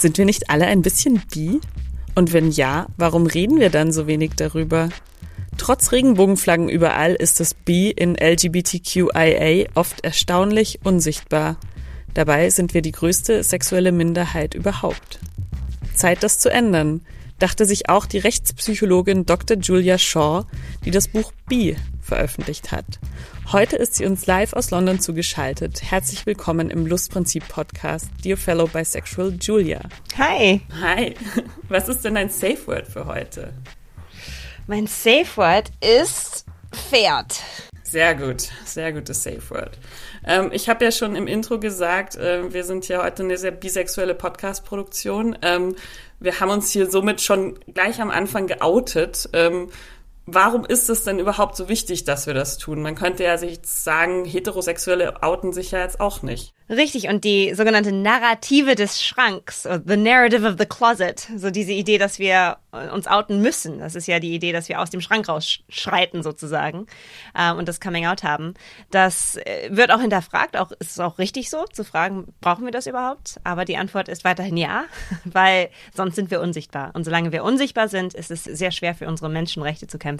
Sind wir nicht alle ein bisschen bi? Und wenn ja, warum reden wir dann so wenig darüber? Trotz Regenbogenflaggen überall ist das B in LGBTQIA oft erstaunlich unsichtbar. Dabei sind wir die größte sexuelle Minderheit überhaupt. Zeit, das zu ändern, dachte sich auch die Rechtspsychologin Dr. Julia Shaw, die das Buch B veröffentlicht hat. Heute ist sie uns live aus London zugeschaltet. Herzlich willkommen im Lustprinzip Podcast, Dear Fellow Bisexual Julia. Hi. Hi. Was ist denn dein Safe Word für heute? Mein Safe Word ist Pferd. Sehr gut, sehr gutes Safe Word. Ähm, ich habe ja schon im Intro gesagt, äh, wir sind ja heute eine sehr bisexuelle Podcast-Produktion. Ähm, wir haben uns hier somit schon gleich am Anfang geoutet. Ähm, warum ist es denn überhaupt so wichtig, dass wir das tun? Man könnte ja sich sagen, Heterosexuelle outen sich ja jetzt auch nicht. Richtig, und die sogenannte Narrative des Schranks, the narrative of the closet, so diese Idee, dass wir uns outen müssen. Das ist ja die Idee, dass wir aus dem Schrank rausschreiten sozusagen äh, und das Coming Out haben. Das äh, wird auch hinterfragt, auch ist es auch richtig so zu fragen, brauchen wir das überhaupt? Aber die Antwort ist weiterhin ja, weil sonst sind wir unsichtbar. Und solange wir unsichtbar sind, ist es sehr schwer für unsere Menschenrechte zu kämpfen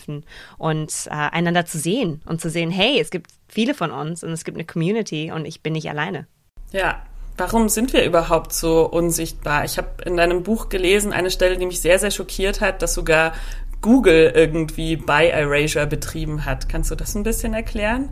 und äh, einander zu sehen und zu sehen, hey, es gibt viele von uns und es gibt eine Community und ich bin nicht alleine. Ja, warum sind wir überhaupt so unsichtbar? Ich habe in deinem Buch gelesen, eine Stelle, die mich sehr, sehr schockiert hat, dass sogar Google irgendwie By Erasure betrieben hat. Kannst du das ein bisschen erklären?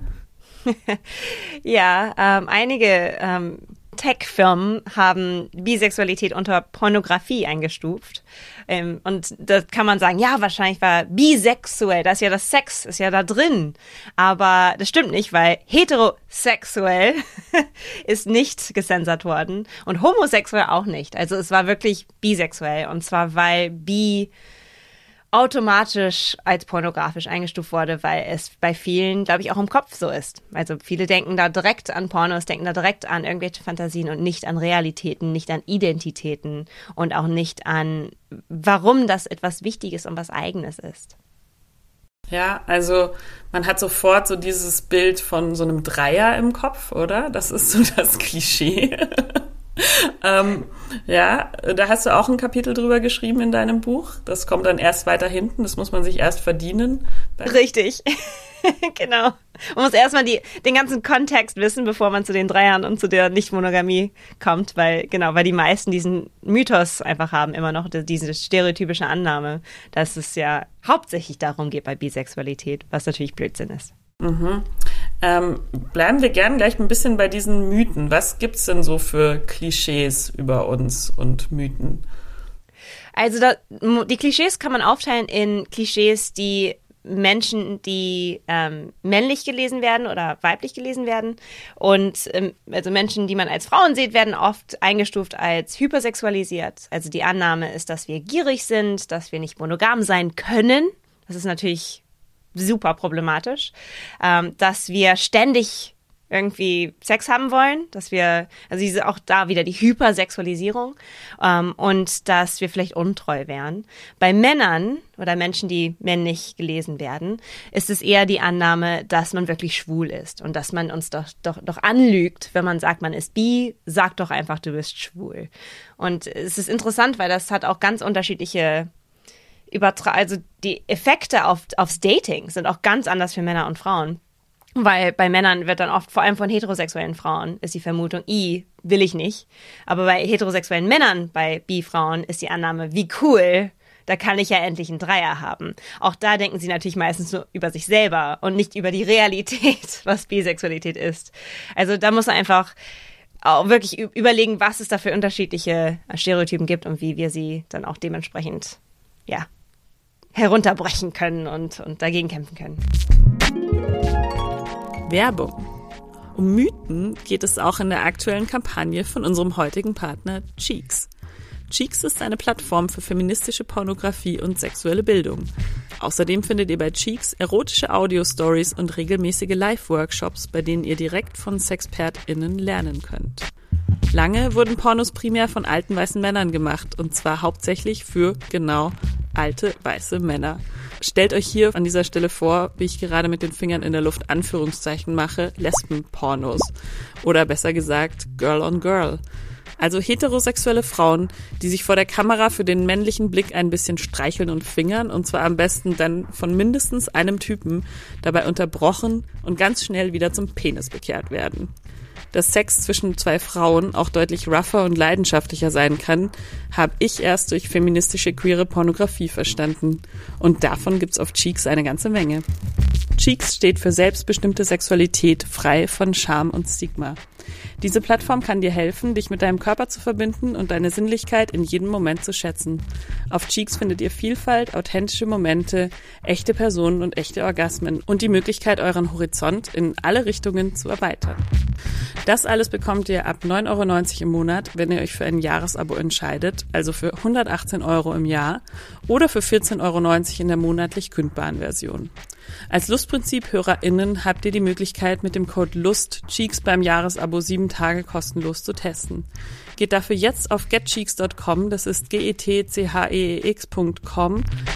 ja, ähm, einige ähm, Tech-Firmen haben Bisexualität unter Pornografie eingestuft. Ähm, und da kann man sagen, ja, wahrscheinlich war bisexuell, da ist ja das Sex, ist ja da drin. Aber das stimmt nicht, weil heterosexuell ist nicht gesensert worden und homosexuell auch nicht. Also es war wirklich bisexuell. Und zwar, weil bi automatisch als pornografisch eingestuft wurde, weil es bei vielen, glaube ich, auch im Kopf so ist. Also viele denken da direkt an Pornos, denken da direkt an irgendwelche Fantasien und nicht an Realitäten, nicht an Identitäten und auch nicht an, warum das etwas Wichtiges und was Eigenes ist. Ja, also man hat sofort so dieses Bild von so einem Dreier im Kopf, oder? Das ist so das Klischee. ähm, ja, da hast du auch ein Kapitel drüber geschrieben in deinem Buch. Das kommt dann erst weiter hinten, das muss man sich erst verdienen. Richtig. genau. Man muss erstmal die, den ganzen Kontext wissen, bevor man zu den Dreiern und zu der Nicht-Monogamie kommt, weil, genau, weil die meisten diesen Mythos einfach haben, immer noch diese stereotypische Annahme, dass es ja hauptsächlich darum geht bei Bisexualität, was natürlich Blödsinn ist. Mhm. Ähm, bleiben wir gern gleich ein bisschen bei diesen Mythen. Was gibt's denn so für Klischees über uns und Mythen? Also da, die Klischees kann man aufteilen in Klischees, die Menschen, die ähm, männlich gelesen werden oder weiblich gelesen werden. Und ähm, also Menschen, die man als Frauen sieht, werden oft eingestuft als hypersexualisiert. Also die Annahme ist, dass wir gierig sind, dass wir nicht monogam sein können. Das ist natürlich super problematisch, ähm, dass wir ständig irgendwie Sex haben wollen, dass wir, also diese auch da wieder die Hypersexualisierung ähm, und dass wir vielleicht untreu wären. Bei Männern oder Menschen, die männlich gelesen werden, ist es eher die Annahme, dass man wirklich schwul ist und dass man uns doch, doch, doch anlügt, wenn man sagt, man ist bi, sag doch einfach, du bist schwul. Und es ist interessant, weil das hat auch ganz unterschiedliche Übertra also die Effekte auf, aufs Dating sind auch ganz anders für Männer und Frauen. Weil bei Männern wird dann oft, vor allem von heterosexuellen Frauen, ist die Vermutung, i, will ich nicht. Aber bei heterosexuellen Männern, bei bi-Frauen, ist die Annahme, wie cool, da kann ich ja endlich einen Dreier haben. Auch da denken sie natürlich meistens nur über sich selber und nicht über die Realität, was Bisexualität ist. Also da muss man einfach auch wirklich überlegen, was es da für unterschiedliche Stereotypen gibt und wie wir sie dann auch dementsprechend, ja, herunterbrechen können und, und dagegen kämpfen können. Werbung. Um Mythen geht es auch in der aktuellen Kampagne von unserem heutigen Partner Cheeks. Cheeks ist eine Plattform für feministische Pornografie und sexuelle Bildung. Außerdem findet ihr bei Cheeks erotische Audio-Stories und regelmäßige Live-Workshops, bei denen ihr direkt von SexpertInnen lernen könnt. Lange wurden Pornos primär von alten weißen Männern gemacht und zwar hauptsächlich für genau alte weiße Männer. Stellt euch hier an dieser Stelle vor, wie ich gerade mit den Fingern in der Luft Anführungszeichen mache, Lesbenpornos. Oder besser gesagt, Girl on Girl. Also heterosexuelle Frauen, die sich vor der Kamera für den männlichen Blick ein bisschen streicheln und fingern, und zwar am besten dann von mindestens einem Typen, dabei unterbrochen und ganz schnell wieder zum Penis bekehrt werden dass Sex zwischen zwei Frauen auch deutlich rougher und leidenschaftlicher sein kann, habe ich erst durch feministische queere Pornografie verstanden. Und davon gibt's auf Cheeks eine ganze Menge. Cheeks steht für selbstbestimmte Sexualität, frei von Scham und Stigma. Diese Plattform kann dir helfen, dich mit deinem Körper zu verbinden und deine Sinnlichkeit in jedem Moment zu schätzen. Auf Cheeks findet ihr Vielfalt, authentische Momente, echte Personen und echte Orgasmen und die Möglichkeit, euren Horizont in alle Richtungen zu erweitern. Das alles bekommt ihr ab 9,90 Euro im Monat, wenn ihr euch für ein Jahresabo entscheidet, also für 118 Euro im Jahr oder für 14,90 Euro in der monatlich kündbaren Version. Als Lustprinzip-HörerInnen habt ihr die Möglichkeit, mit dem Code LUST Cheeks beim Jahresabo sieben Tage kostenlos zu testen. Geht dafür jetzt auf getcheeks.com, das ist G-E-T-C-H-E-E-X.com,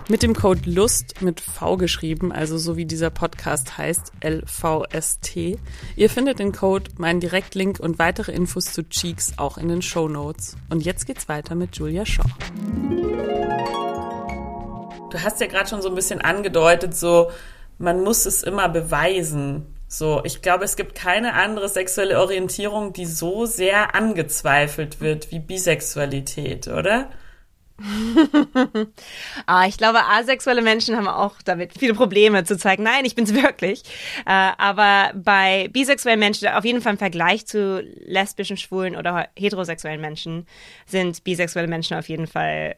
mit dem Code LUST mit V geschrieben, also so wie dieser Podcast heißt, L-V-S-T. Ihr findet den Code, meinen Direktlink und weitere Infos zu Cheeks auch in den Show. Und jetzt geht's weiter mit Julia Shaw. Du hast ja gerade schon so ein bisschen angedeutet, so man muss es immer beweisen. So, ich glaube, es gibt keine andere sexuelle Orientierung, die so sehr angezweifelt wird wie Bisexualität, oder? ah, ich glaube, asexuelle Menschen haben auch damit viele Probleme zu zeigen, nein, ich bin's wirklich. Äh, aber bei bisexuellen Menschen, auf jeden Fall im Vergleich zu lesbischen, schwulen oder heterosexuellen Menschen, sind bisexuelle Menschen auf jeden Fall,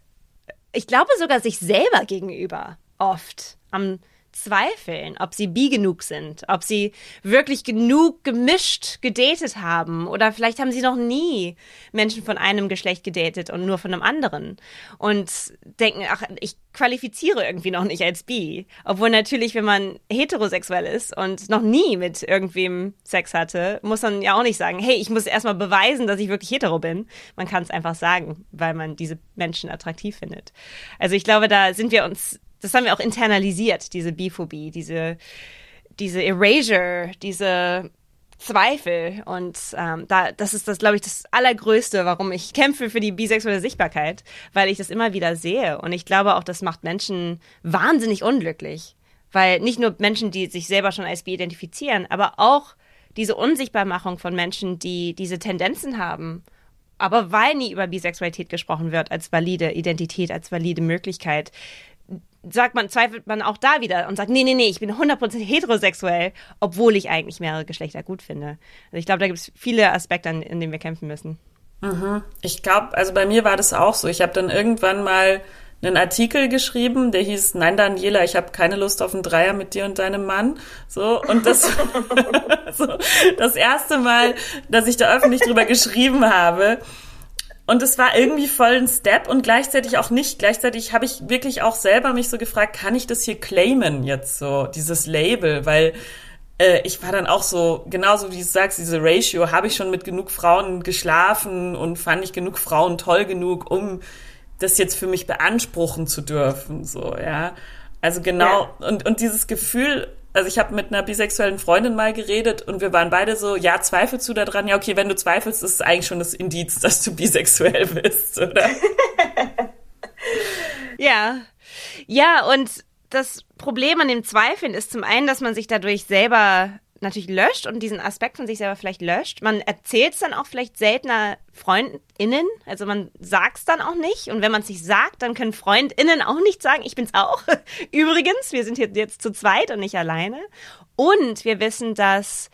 ich glaube sogar sich selber gegenüber oft am zweifeln, ob sie bi genug sind, ob sie wirklich genug gemischt gedatet haben oder vielleicht haben sie noch nie Menschen von einem Geschlecht gedatet und nur von einem anderen und denken, ach, ich qualifiziere irgendwie noch nicht als bi, obwohl natürlich, wenn man heterosexuell ist und noch nie mit irgendwem Sex hatte, muss man ja auch nicht sagen, hey, ich muss erstmal beweisen, dass ich wirklich hetero bin. Man kann es einfach sagen, weil man diese Menschen attraktiv findet. Also ich glaube, da sind wir uns das haben wir auch internalisiert, diese Biphobie, diese, diese Erasure, diese Zweifel. Und ähm, da, das ist das, glaube ich, das Allergrößte, warum ich kämpfe für die bisexuelle Sichtbarkeit, weil ich das immer wieder sehe. Und ich glaube auch, das macht Menschen wahnsinnig unglücklich. Weil nicht nur Menschen, die sich selber schon als bi identifizieren, aber auch diese Unsichtbarmachung von Menschen, die diese Tendenzen haben. Aber weil nie über Bisexualität gesprochen wird als valide Identität, als valide Möglichkeit, sagt man, zweifelt man auch da wieder und sagt, nee, nee, nee, ich bin 100% heterosexuell, obwohl ich eigentlich mehrere Geschlechter gut finde. Also ich glaube, da gibt es viele Aspekte, an, in denen wir kämpfen müssen. Mhm. Ich glaube, also bei mir war das auch so. Ich habe dann irgendwann mal einen Artikel geschrieben, der hieß, nein, Daniela, ich habe keine Lust auf einen Dreier mit dir und deinem Mann. So, und das, so, das erste Mal, dass ich da öffentlich drüber geschrieben habe. Und es war irgendwie voll ein Step und gleichzeitig auch nicht. Gleichzeitig habe ich wirklich auch selber mich so gefragt, kann ich das hier claimen jetzt so, dieses Label? Weil äh, ich war dann auch so, genauso wie du sagst, diese Ratio, habe ich schon mit genug Frauen geschlafen und fand ich genug Frauen toll genug, um das jetzt für mich beanspruchen zu dürfen, so, ja. Also genau, ja. und, und dieses Gefühl, also ich habe mit einer bisexuellen Freundin mal geredet und wir waren beide so, ja, zweifelst du daran? Ja, okay, wenn du zweifelst, ist es eigentlich schon das Indiz, dass du bisexuell bist, oder? ja. Ja, und das Problem an dem Zweifeln ist zum einen, dass man sich dadurch selber natürlich löscht und diesen Aspekt von sich selber vielleicht löscht. Man erzählt es dann auch vielleicht seltener FreundInnen, also man sagt es dann auch nicht. Und wenn man es nicht sagt, dann können FreundInnen auch nicht sagen, ich bin's auch. Übrigens, wir sind hier jetzt zu zweit und nicht alleine. Und wir wissen, dass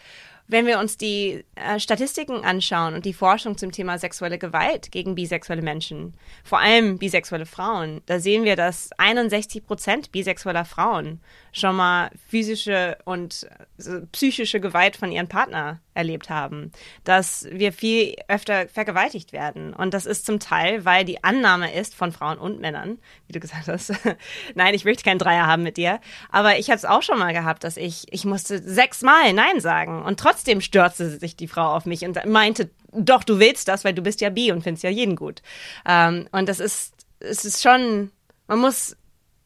wenn wir uns die äh, Statistiken anschauen und die Forschung zum Thema sexuelle Gewalt gegen bisexuelle Menschen, vor allem bisexuelle Frauen, da sehen wir, dass 61 Prozent bisexueller Frauen schon mal physische und äh, psychische Gewalt von ihrem Partner erlebt haben, dass wir viel öfter vergewaltigt werden. Und das ist zum Teil, weil die Annahme ist von Frauen und Männern, wie du gesagt hast, nein, ich möchte keinen Dreier haben mit dir. Aber ich habe es auch schon mal gehabt, dass ich, ich musste sechsmal Nein sagen. Und trotzdem stürzte sich die Frau auf mich und meinte, doch, du willst das, weil du bist ja bi und findest ja jeden gut. Ähm, und das ist, es ist schon, man muss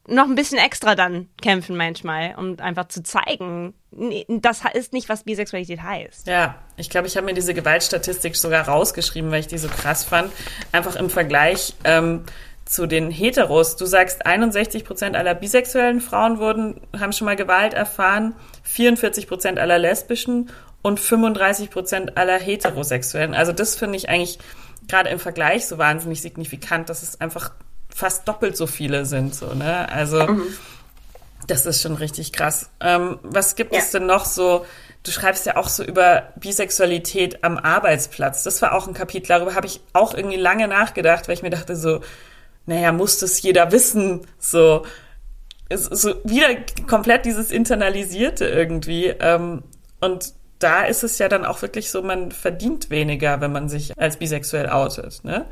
noch ein bisschen extra dann kämpfen manchmal, um einfach zu zeigen, das ist nicht, was Bisexualität heißt. Ja, ich glaube, ich habe mir diese Gewaltstatistik sogar rausgeschrieben, weil ich die so krass fand. Einfach im Vergleich ähm, zu den Heteros. Du sagst, 61 Prozent aller bisexuellen Frauen wurden, haben schon mal Gewalt erfahren, 44 Prozent aller lesbischen und 35 Prozent aller heterosexuellen. Also das finde ich eigentlich gerade im Vergleich so wahnsinnig signifikant, dass es einfach fast doppelt so viele sind. So, ne? Also mhm. das ist schon richtig krass. Ähm, was gibt ja. es denn noch so? Du schreibst ja auch so über Bisexualität am Arbeitsplatz. Das war auch ein Kapitel, darüber habe ich auch irgendwie lange nachgedacht, weil ich mir dachte so, naja, muss das jeder wissen? So, so wieder komplett dieses Internalisierte irgendwie. Ähm, und da ist es ja dann auch wirklich so, man verdient weniger, wenn man sich als bisexuell outet, ne?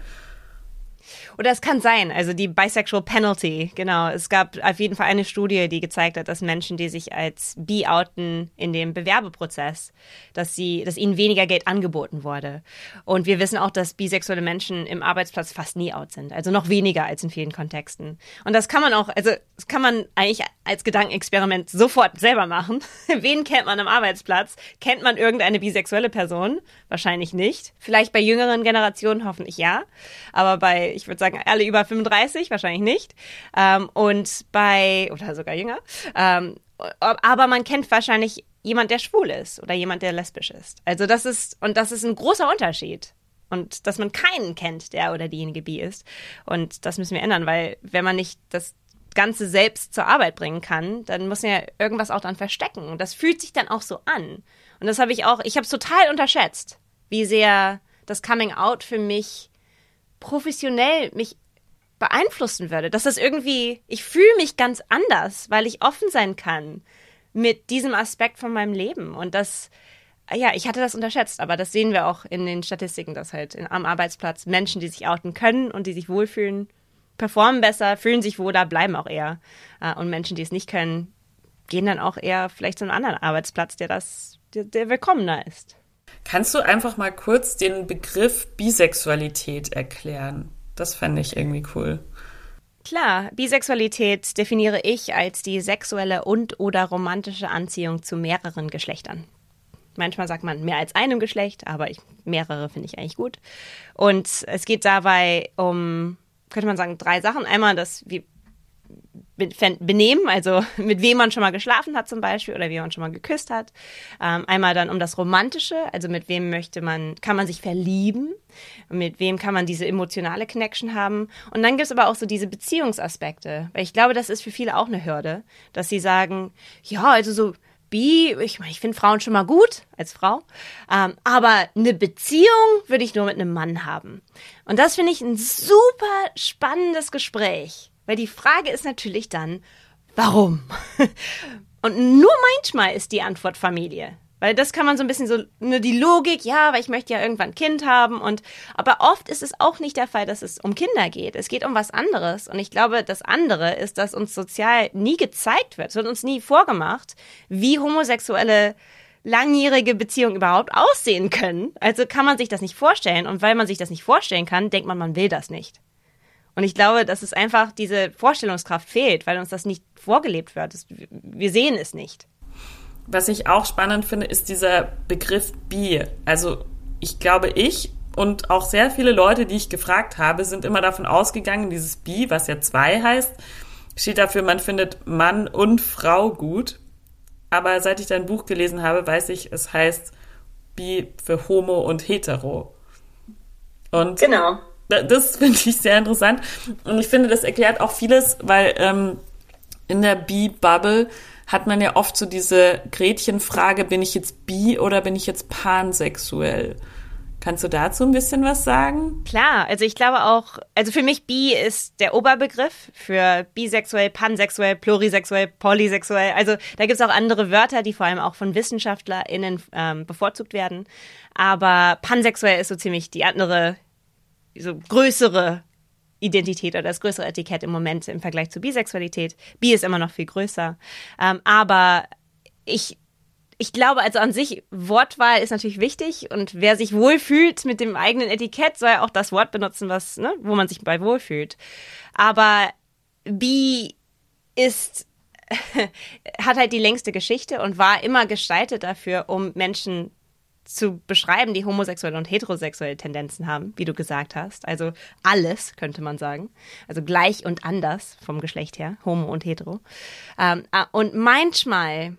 Oder es kann sein, also die Bisexual Penalty, genau. Es gab auf jeden Fall eine Studie, die gezeigt hat, dass Menschen, die sich als bi outen in dem Bewerbeprozess, dass sie, dass ihnen weniger Geld angeboten wurde. Und wir wissen auch, dass bisexuelle Menschen im Arbeitsplatz fast nie out sind. Also noch weniger als in vielen Kontexten. Und das kann man auch, also das kann man eigentlich als Gedankenexperiment sofort selber machen. Wen kennt man am Arbeitsplatz? Kennt man irgendeine bisexuelle Person? Wahrscheinlich nicht. Vielleicht bei jüngeren Generationen hoffentlich ja. Aber bei, ich würde sagen, alle über 35 wahrscheinlich nicht. Ähm, und bei, oder sogar jünger. Ähm, aber man kennt wahrscheinlich jemand, der schwul ist oder jemand, der lesbisch ist. Also das ist, und das ist ein großer Unterschied. Und dass man keinen kennt, der oder diejenige bi ist. Und das müssen wir ändern, weil wenn man nicht das Ganze selbst zur Arbeit bringen kann, dann muss man ja irgendwas auch dann verstecken. Und das fühlt sich dann auch so an. Und das habe ich auch, ich habe es total unterschätzt, wie sehr das Coming Out für mich professionell mich beeinflussen würde. Dass das irgendwie, ich fühle mich ganz anders, weil ich offen sein kann mit diesem Aspekt von meinem Leben. Und das, ja, ich hatte das unterschätzt, aber das sehen wir auch in den Statistiken, dass halt am Arbeitsplatz Menschen, die sich outen können und die sich wohlfühlen, performen besser, fühlen sich wohler, bleiben auch eher. Äh, und Menschen, die es nicht können, gehen dann auch eher vielleicht zu einem anderen Arbeitsplatz, der das, der, der willkommener ist. Kannst du einfach mal kurz den Begriff Bisexualität erklären? Das fände ich irgendwie cool. Klar, Bisexualität definiere ich als die sexuelle und oder romantische Anziehung zu mehreren Geschlechtern. Manchmal sagt man mehr als einem Geschlecht, aber ich, mehrere finde ich eigentlich gut. Und es geht dabei um, könnte man sagen, drei Sachen. Einmal das, wie Benehmen, also mit wem man schon mal geschlafen hat zum Beispiel oder wie man schon mal geküsst hat. Ähm, einmal dann um das Romantische, also mit wem möchte man, kann man sich verlieben, mit wem kann man diese emotionale Connection haben. Und dann gibt es aber auch so diese Beziehungsaspekte, weil ich glaube, das ist für viele auch eine Hürde, dass sie sagen, ja, also so bi, ich meine, ich finde Frauen schon mal gut als Frau, ähm, aber eine Beziehung würde ich nur mit einem Mann haben. Und das finde ich ein super spannendes Gespräch weil die Frage ist natürlich dann, warum? Und nur manchmal ist die Antwort Familie. Weil das kann man so ein bisschen so, nur die Logik, ja, weil ich möchte ja irgendwann ein Kind haben und, aber oft ist es auch nicht der Fall, dass es um Kinder geht. Es geht um was anderes. Und ich glaube, das andere ist, dass uns sozial nie gezeigt wird. Es wird uns nie vorgemacht, wie homosexuelle langjährige Beziehungen überhaupt aussehen können. Also kann man sich das nicht vorstellen. Und weil man sich das nicht vorstellen kann, denkt man, man will das nicht. Und ich glaube, dass es einfach diese Vorstellungskraft fehlt, weil uns das nicht vorgelebt wird. wir sehen es nicht. Was ich auch spannend finde, ist dieser Begriff Bi. Also ich glaube, ich und auch sehr viele Leute, die ich gefragt habe, sind immer davon ausgegangen, dieses Bi, was ja zwei heißt, steht dafür, man findet Mann und Frau gut. Aber seit ich dein Buch gelesen habe, weiß ich, es heißt Bi für Homo und Hetero. Und genau das finde ich sehr interessant. Und ich finde, das erklärt auch vieles, weil ähm, in der Bi-Bubble hat man ja oft so diese Gretchenfrage, bin ich jetzt bi oder bin ich jetzt pansexuell? Kannst du dazu ein bisschen was sagen? Klar, also ich glaube auch, also für mich bi ist der Oberbegriff für bisexuell, pansexuell, plurisexuell, polysexuell. Also da gibt es auch andere Wörter, die vor allem auch von WissenschaftlerInnen ähm, bevorzugt werden. Aber pansexuell ist so ziemlich die andere so größere Identität oder das größere Etikett im Moment im Vergleich zu Bisexualität. Bi ist immer noch viel größer. Ähm, aber ich, ich glaube, also an sich, Wortwahl ist natürlich wichtig und wer sich wohlfühlt mit dem eigenen Etikett, soll ja auch das Wort benutzen, was, ne, wo man sich bei wohlfühlt. Aber Bi ist, hat halt die längste Geschichte und war immer gestaltet dafür, um Menschen zu beschreiben, die homosexuelle und heterosexuelle Tendenzen haben, wie du gesagt hast. Also alles, könnte man sagen. Also gleich und anders vom Geschlecht her, homo und hetero. Ähm, äh, und manchmal,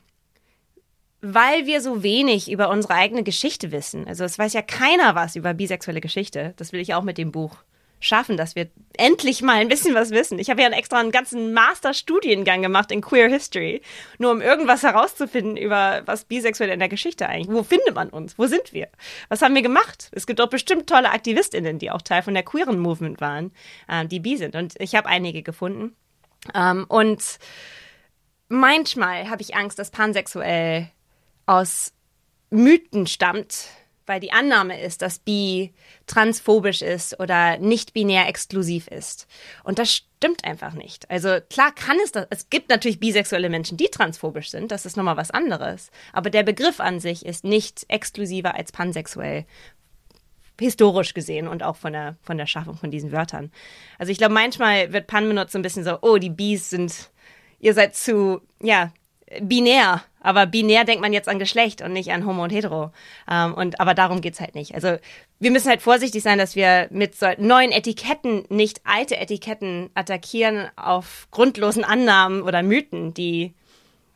weil wir so wenig über unsere eigene Geschichte wissen, also es weiß ja keiner was über bisexuelle Geschichte, das will ich auch mit dem Buch schaffen, dass wir endlich mal ein bisschen was wissen. Ich habe ja extra einen ganzen Masterstudiengang gemacht in Queer History, nur um irgendwas herauszufinden über was bisexuell in der Geschichte eigentlich. Wo findet man uns? Wo sind wir? Was haben wir gemacht? Es gibt doch bestimmt tolle AktivistInnen, die auch Teil von der queeren Movement waren, äh, die bi sind. Und ich habe einige gefunden. Ähm, und manchmal habe ich Angst, dass pansexuell aus Mythen stammt, weil die Annahme ist, dass bi transphobisch ist oder nicht binär exklusiv ist. Und das stimmt einfach nicht. Also klar kann es das, es gibt natürlich bisexuelle Menschen, die transphobisch sind, das ist nochmal was anderes. Aber der Begriff an sich ist nicht exklusiver als pansexuell. Historisch gesehen und auch von der, von der Schaffung von diesen Wörtern. Also ich glaube, manchmal wird Pan benutzt so ein bisschen so, oh, die Bis sind, ihr seid zu, ja, binär, aber binär denkt man jetzt an Geschlecht und nicht an Homo und Hetero. Ähm, und aber darum geht's halt nicht. Also wir müssen halt vorsichtig sein, dass wir mit so neuen Etiketten nicht alte Etiketten attackieren auf grundlosen Annahmen oder Mythen, die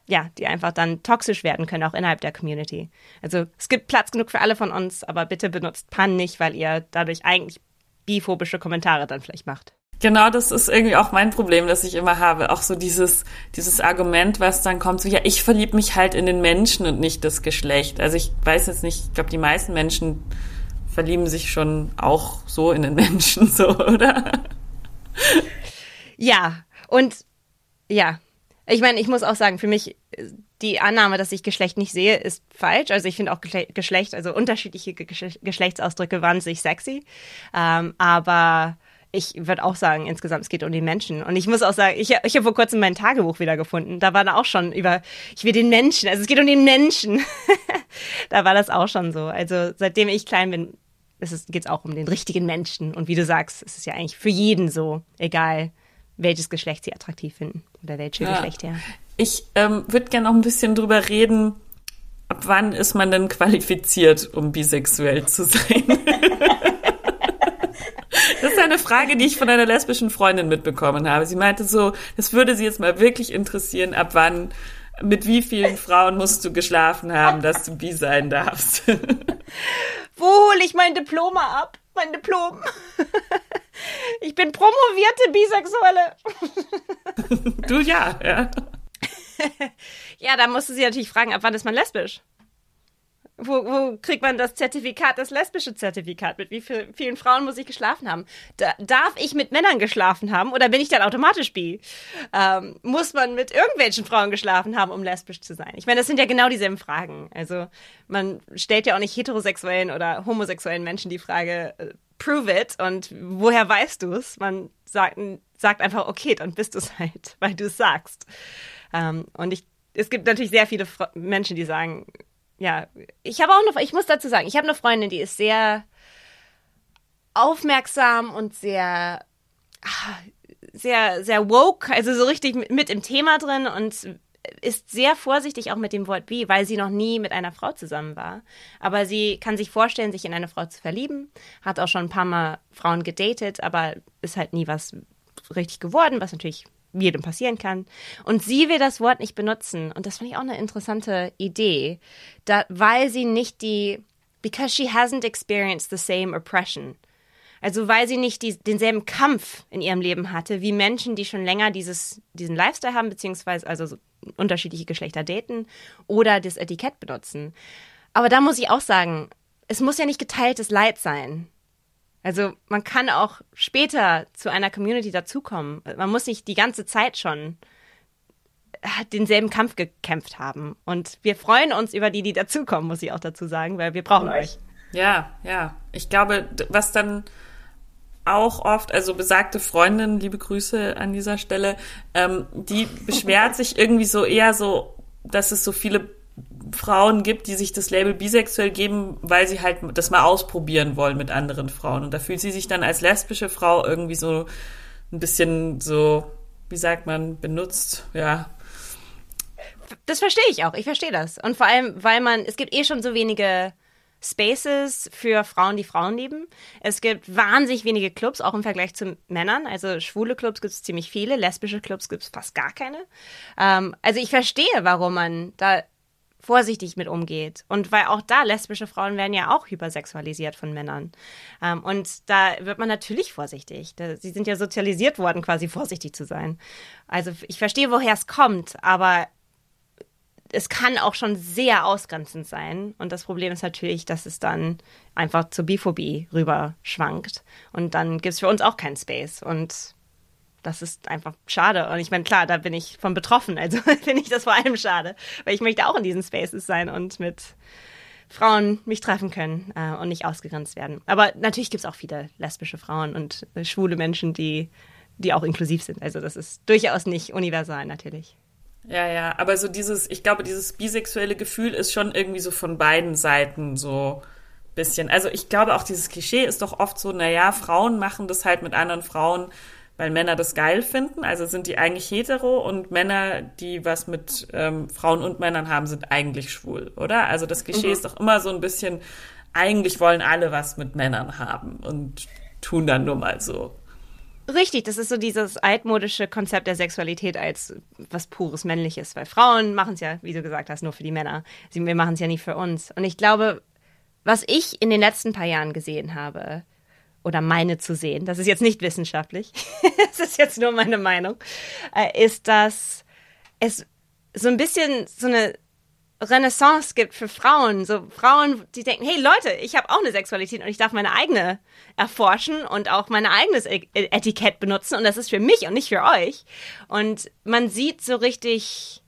ja, die einfach dann toxisch werden können, auch innerhalb der Community. Also es gibt Platz genug für alle von uns, aber bitte benutzt Pan nicht, weil ihr dadurch eigentlich biphobische Kommentare dann vielleicht macht. Genau, das ist irgendwie auch mein Problem, das ich immer habe. Auch so dieses, dieses Argument, was dann kommt, so, ja, ich verliebe mich halt in den Menschen und nicht das Geschlecht. Also ich weiß jetzt nicht, ich glaube, die meisten Menschen verlieben sich schon auch so in den Menschen, so, oder? Ja, und ja, ich meine, ich muss auch sagen, für mich, die Annahme, dass ich Geschlecht nicht sehe, ist falsch. Also ich finde auch Geschlecht, also unterschiedliche Geschlechtsausdrücke wahnsinnig sexy. Ähm, aber ich würde auch sagen, insgesamt, es geht um die Menschen. Und ich muss auch sagen, ich, ich habe vor kurzem mein Tagebuch wieder gefunden. Da war da auch schon über, ich will den Menschen, also es geht um den Menschen. da war das auch schon so. Also seitdem ich klein bin, geht es auch um den richtigen Menschen. Und wie du sagst, es ist ja eigentlich für jeden so, egal welches Geschlecht sie attraktiv finden oder welche ja. Geschlecht, ja. Ich ähm, würde gerne noch ein bisschen drüber reden, ab wann ist man denn qualifiziert, um bisexuell zu sein? Das ist eine Frage, die ich von einer lesbischen Freundin mitbekommen habe. Sie meinte so, das würde sie jetzt mal wirklich interessieren, ab wann, mit wie vielen Frauen musst du geschlafen haben, dass du bi sein darfst. Wo hole ich mein Diplom ab? Mein Diplom. Ich bin promovierte Bisexuelle. Du ja, ja. Ja, da musst du sie natürlich fragen, ab wann ist man lesbisch? Wo, wo kriegt man das Zertifikat, das lesbische Zertifikat? Mit wie viel, vielen Frauen muss ich geschlafen haben? Da, darf ich mit Männern geschlafen haben oder bin ich dann automatisch bi? Ähm, muss man mit irgendwelchen Frauen geschlafen haben, um lesbisch zu sein? Ich meine, das sind ja genau dieselben Fragen. Also man stellt ja auch nicht heterosexuellen oder homosexuellen Menschen die Frage, äh, prove it und woher weißt du es? Man sagt, sagt einfach, okay, dann bist du es halt, weil du es sagst. Ähm, und ich, es gibt natürlich sehr viele Menschen, die sagen, ja, ich habe auch noch, ich muss dazu sagen, ich habe eine Freundin, die ist sehr aufmerksam und sehr, sehr, sehr woke, also so richtig mit im Thema drin und ist sehr vorsichtig auch mit dem Wort bi, weil sie noch nie mit einer Frau zusammen war. Aber sie kann sich vorstellen, sich in eine Frau zu verlieben, hat auch schon ein paar Mal Frauen gedatet, aber ist halt nie was richtig geworden, was natürlich jedem passieren kann. Und sie will das Wort nicht benutzen. Und das fand ich auch eine interessante Idee, da, weil sie nicht die, because she hasn't experienced the same oppression. Also weil sie nicht die, denselben Kampf in ihrem Leben hatte, wie Menschen, die schon länger dieses, diesen Lifestyle haben, beziehungsweise also so unterschiedliche Geschlechter daten oder das Etikett benutzen. Aber da muss ich auch sagen, es muss ja nicht geteiltes Leid sein. Also man kann auch später zu einer Community dazukommen. Man muss nicht die ganze Zeit schon äh, denselben Kampf gekämpft haben. Und wir freuen uns über die, die dazukommen, muss ich auch dazu sagen, weil wir brauchen euch. Ja, ja. Ich glaube, was dann auch oft, also besagte Freundin, liebe Grüße an dieser Stelle, ähm, die beschwert sich irgendwie so eher so, dass es so viele Frauen gibt, die sich das Label bisexuell geben, weil sie halt das mal ausprobieren wollen mit anderen Frauen. Und da fühlt sie sich dann als lesbische Frau irgendwie so ein bisschen so, wie sagt man, benutzt, ja. Das verstehe ich auch. Ich verstehe das. Und vor allem, weil man, es gibt eh schon so wenige Spaces für Frauen, die Frauen lieben. Es gibt wahnsinnig wenige Clubs, auch im Vergleich zu Männern. Also schwule Clubs gibt es ziemlich viele, lesbische Clubs gibt es fast gar keine. Ähm, also ich verstehe, warum man da vorsichtig mit umgeht. Und weil auch da lesbische Frauen werden ja auch hypersexualisiert von Männern. Ähm, und da wird man natürlich vorsichtig. Da, sie sind ja sozialisiert worden, quasi vorsichtig zu sein. Also ich verstehe, woher es kommt, aber es kann auch schon sehr ausgrenzend sein. Und das Problem ist natürlich, dass es dann einfach zur Biphobie rüber schwankt. Und dann gibt es für uns auch keinen Space. Und das ist einfach schade. Und ich meine, klar, da bin ich von betroffen. Also finde ich das vor allem schade, weil ich möchte auch in diesen Spaces sein und mit Frauen mich treffen können äh, und nicht ausgegrenzt werden. Aber natürlich gibt es auch viele lesbische Frauen und äh, schwule Menschen, die, die auch inklusiv sind. Also das ist durchaus nicht universal natürlich. Ja, ja, aber so dieses, ich glaube, dieses bisexuelle Gefühl ist schon irgendwie so von beiden Seiten so bisschen. Also ich glaube auch dieses Klischee ist doch oft so, naja, Frauen machen das halt mit anderen Frauen, weil Männer das geil finden, also sind die eigentlich hetero und Männer, die was mit ähm, Frauen und Männern haben, sind eigentlich schwul, oder? Also das Klischee mhm. ist doch immer so ein bisschen, eigentlich wollen alle was mit Männern haben und tun dann nur mal so. Richtig, das ist so dieses altmodische Konzept der Sexualität als was pures Männliches, weil Frauen machen es ja, wie du gesagt hast, nur für die Männer. Wir machen es ja nie für uns. Und ich glaube, was ich in den letzten paar Jahren gesehen habe, oder meine zu sehen, das ist jetzt nicht wissenschaftlich, das ist jetzt nur meine Meinung, äh, ist, dass es so ein bisschen so eine Renaissance gibt für Frauen, so Frauen, die denken, hey Leute, ich habe auch eine Sexualität und ich darf meine eigene erforschen und auch mein eigenes e-, Etikett benutzen. Und das ist für mich und nicht für euch. Und man sieht so richtig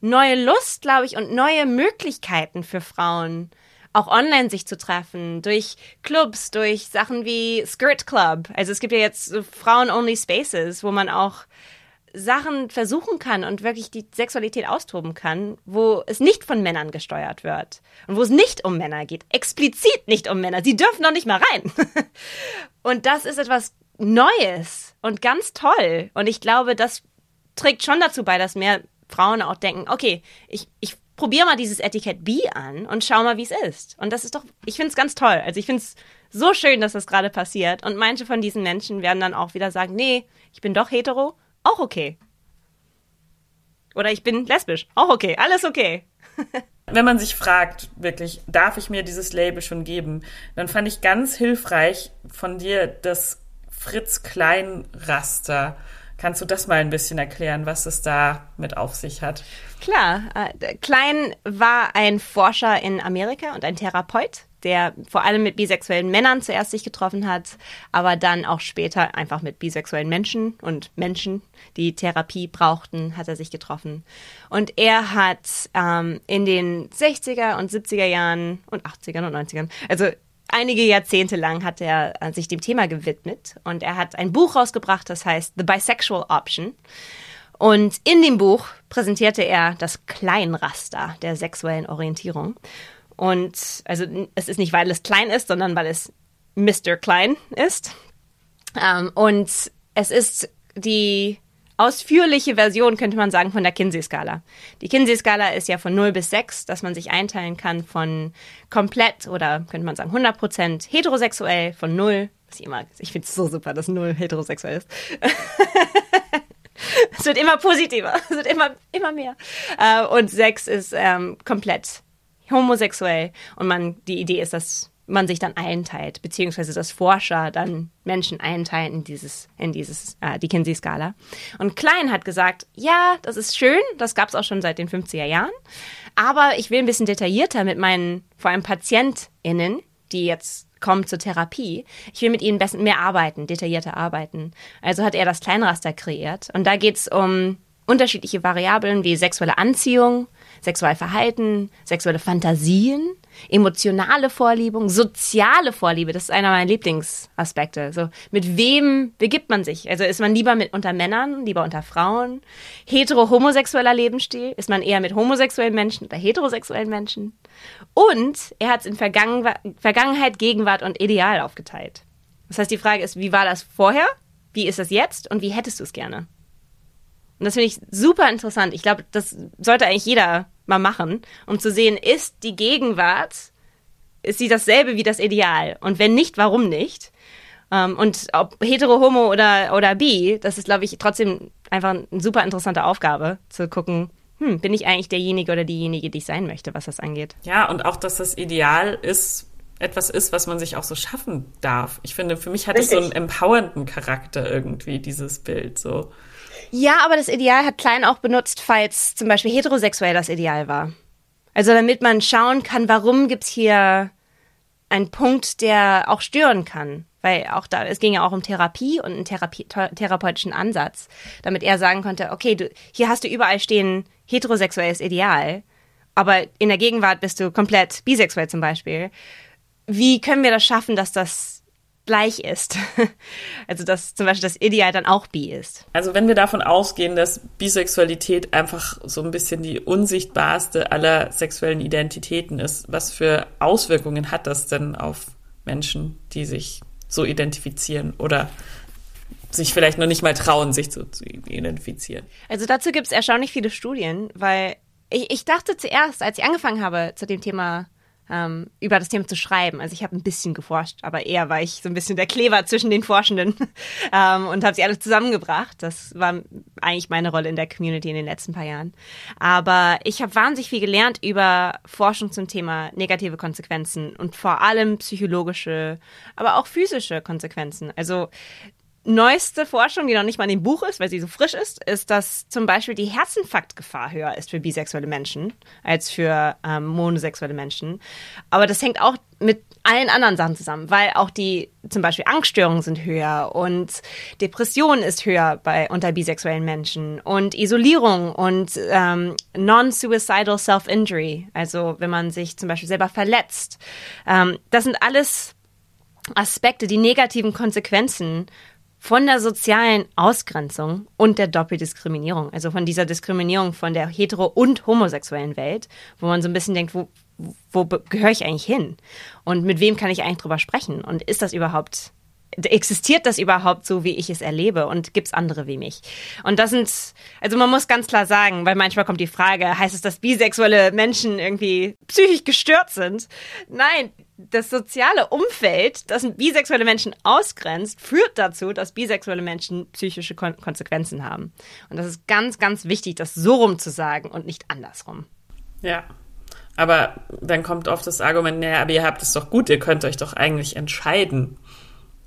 neue Lust, glaube ich, und neue Möglichkeiten für Frauen, auch online sich zu treffen, durch Clubs, durch Sachen wie Skirt Club. Also es gibt ja jetzt so Frauen-only Spaces, wo man auch Sachen versuchen kann und wirklich die Sexualität austoben kann, wo es nicht von Männern gesteuert wird und wo es nicht um Männer geht, explizit nicht um Männer. Sie dürfen noch nicht mal rein. und das ist etwas Neues und ganz toll. Und ich glaube, das trägt schon dazu bei, dass mehr Frauen auch denken, okay, ich, ich probier mal dieses Etikett B an und schau mal, wie es ist. Und das ist doch, ich finde es ganz toll. Also ich finde es so schön, dass das gerade passiert. Und manche von diesen Menschen werden dann auch wieder sagen, nee, ich bin doch hetero, auch okay. Oder ich bin lesbisch, auch okay, alles okay. Wenn man sich fragt, wirklich, darf ich mir dieses Label schon geben, dann fand ich ganz hilfreich von dir das Fritz Klein Raster Kannst du das mal ein bisschen erklären, was es da mit auf sich hat? Klar, äh, Klein war ein Forscher in Amerika und ein Therapeut, der vor allem mit bisexuellen Männern zuerst sich getroffen hat, aber dann auch später einfach mit bisexuellen Menschen und Menschen, die Therapie brauchten, hat er sich getroffen. Und er hat ähm, in den 60er und 70er Jahren und 80ern und 90ern, also einige Jahrzehnte lang hat er äh, sich dem Thema gewidmet und er hat ein Buch rausgebracht, das heißt The Bisexual Option. Und in dem Buch präsentierte er das Kleinraster der sexuellen Orientierung. Und also es ist nicht, weil es klein ist, sondern weil es Mr. Klein ist. Ähm, und es ist die ausführliche Version, könnte man sagen, von der Kinsey-Skala. Die Kinsey-Skala ist ja von 0 bis 6, dass man sich einteilen kann von komplett oder könnte man sagen 100 Prozent heterosexuell, von 0, was ich immer, ich finde es so super, dass 0 heterosexuell ist. es wird immer positiver, es wird immer, immer mehr. Äh, und 6 ist ähm, komplett homosexuell und man, die Idee ist, dass man sich dann einteilt, beziehungsweise dass Forscher dann Menschen einteilen in dieses, in dieses, äh, die Kinsey-Skala. Und Klein hat gesagt, ja, das ist schön, das gab es auch schon seit den 50er Jahren, aber ich will ein bisschen detaillierter mit meinen, vor allem PatientInnen, die jetzt kommen zur Therapie. Ich will mit ihnen mehr arbeiten, detaillierter arbeiten. Also hat er das Kleinraster kreiert. Und da geht es um unterschiedliche Variablen wie sexuelle Anziehung, Sexualverhalten, sexuelle Fantasien, emotionale Vorliebung, soziale Vorliebe. Das ist einer meiner Lieblingsaspekte. So, mit wem begibt man sich? Also ist man lieber mit unter Männern, lieber unter Frauen? Hetero-homosexueller Lebensstil? Ist man eher mit homosexuellen Menschen oder heterosexuellen Menschen? Und er hat es in Vergangen Vergangenheit, Gegenwart und Ideal aufgeteilt. Das heißt, die Frage ist, wie war das vorher? Wie ist das jetzt? Und wie hättest du es gerne? Und das finde ich super interessant. Ich glaube, das sollte eigentlich jeder mal machen, um zu sehen, ist die Gegenwart, ist sie dasselbe wie das Ideal? Und wenn nicht, warum nicht? Ähm, und ob hetero, homo oder, oder bi, das ist, glaube ich, trotzdem einfach eine super interessante Aufgabe, zu gucken, hm, bin ich eigentlich derjenige oder diejenige, die ich sein möchte, was das angeht. Ja, und auch, dass das Ideal ist, etwas ist, was man sich auch so schaffen darf. Ich finde, für mich hat es so einen empowernden Charakter irgendwie, dieses Bild, so. Ja, aber das Ideal hat Klein auch benutzt, falls zum Beispiel heterosexuell das Ideal war. Also damit man schauen kann, warum gibt's hier einen Punkt, der auch stören kann. Weil auch da, es ging ja auch um Therapie und einen Therapie, therapeutischen Ansatz, damit er sagen konnte, okay, du, hier hast du überall stehen heterosexuelles Ideal, aber in der Gegenwart bist du komplett bisexuell zum Beispiel. Wie können wir das schaffen, dass das gleich ist. Also dass zum Beispiel das Ideal dann auch bi ist. Also wenn wir davon ausgehen, dass Bisexualität einfach so ein bisschen die unsichtbarste aller sexuellen Identitäten ist, was für Auswirkungen hat das denn auf Menschen, die sich so identifizieren oder sich vielleicht noch nicht mal trauen, sich so zu identifizieren? Also dazu gibt es erstaunlich viele Studien, weil ich, ich dachte zuerst, als ich angefangen habe, zu dem Thema ähm, über das Thema zu schreiben. Also ich habe ein bisschen geforscht, aber eher war ich so ein bisschen der Kleber zwischen den Forschenden ähm, und habe sie alle zusammengebracht. Das war eigentlich meine Rolle in der Community in den letzten paar Jahren. Aber ich habe wahnsinnig viel gelernt über Forschung zum Thema negative Konsequenzen und vor allem psychologische, aber auch physische Konsequenzen. Also neueste Forschung, die noch nicht mal in dem Buch ist, weil sie so frisch ist, ist, dass zum Beispiel die Herzinfarktgefahr höher ist für bisexuelle Menschen als für ähm, monosexuelle Menschen. Aber das hängt auch mit allen anderen Sachen zusammen, weil auch die zum Beispiel Angststörungen sind höher und Depression ist höher bei unter bisexuellen Menschen und Isolierung und ähm, non-suicidal self-injury, also wenn man sich zum Beispiel selber verletzt. Ähm, das sind alles Aspekte, die negativen Konsequenzen von der sozialen Ausgrenzung und der Doppeldiskriminierung, also von dieser Diskriminierung von der hetero- und homosexuellen Welt, wo man so ein bisschen denkt, wo, wo gehöre ich eigentlich hin? Und mit wem kann ich eigentlich drüber sprechen? Und ist das überhaupt, existiert das überhaupt so, wie ich es erlebe? Und gibt es andere wie mich? Und das sind, also man muss ganz klar sagen, weil manchmal kommt die Frage, heißt es, dass bisexuelle Menschen irgendwie psychisch gestört sind? Nein, das soziale Umfeld, das bisexuelle Menschen ausgrenzt, führt dazu, dass bisexuelle Menschen psychische Kon Konsequenzen haben. Und das ist ganz, ganz wichtig, das so rum zu sagen und nicht andersrum. Ja. Aber dann kommt oft das Argument, naja, aber ihr habt es doch gut, ihr könnt euch doch eigentlich entscheiden.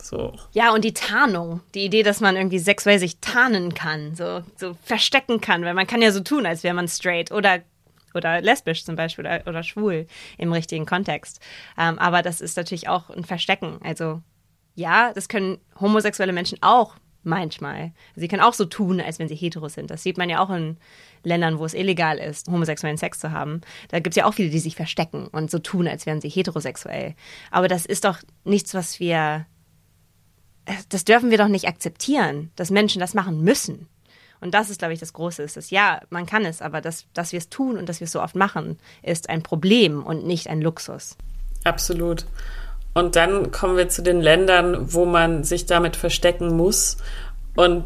So. Ja, und die Tarnung. Die Idee, dass man irgendwie sexuell sich tarnen kann, so, so verstecken kann, weil man kann ja so tun, als wäre man straight oder oder lesbisch zum Beispiel oder, oder schwul im richtigen Kontext. Ähm, aber das ist natürlich auch ein Verstecken. Also ja, das können homosexuelle Menschen auch manchmal. Sie können auch so tun, als wenn sie hetero sind. Das sieht man ja auch in Ländern, wo es illegal ist, homosexuellen Sex zu haben. Da gibt es ja auch viele, die sich verstecken und so tun, als wären sie heterosexuell. Aber das ist doch nichts, was wir. Das dürfen wir doch nicht akzeptieren, dass Menschen das machen müssen. Und das ist, glaube ich, das Große. Ist das, ja, man kann es, aber das, dass wir es tun und dass wir es so oft machen, ist ein Problem und nicht ein Luxus. Absolut. Und dann kommen wir zu den Ländern, wo man sich damit verstecken muss. Und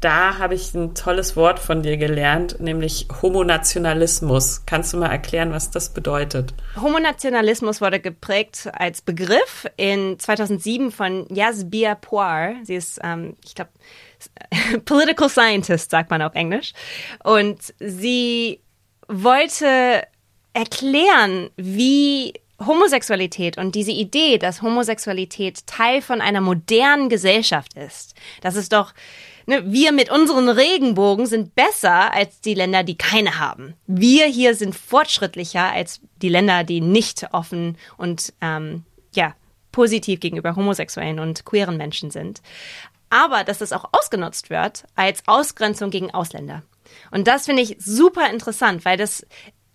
da habe ich ein tolles Wort von dir gelernt, nämlich Homonationalismus. Kannst du mal erklären, was das bedeutet? Homonationalismus wurde geprägt als Begriff in 2007 von Yasbia Poir. Sie ist, ähm, ich glaube, Political Scientist, sagt man auf Englisch. Und sie wollte erklären, wie Homosexualität und diese Idee, dass Homosexualität Teil von einer modernen Gesellschaft ist, dass es doch, ne, wir mit unseren Regenbogen sind besser als die Länder, die keine haben. Wir hier sind fortschrittlicher als die Länder, die nicht offen und ähm, ja positiv gegenüber homosexuellen und queeren Menschen sind. Aber dass es auch ausgenutzt wird als Ausgrenzung gegen Ausländer. Und das finde ich super interessant, weil das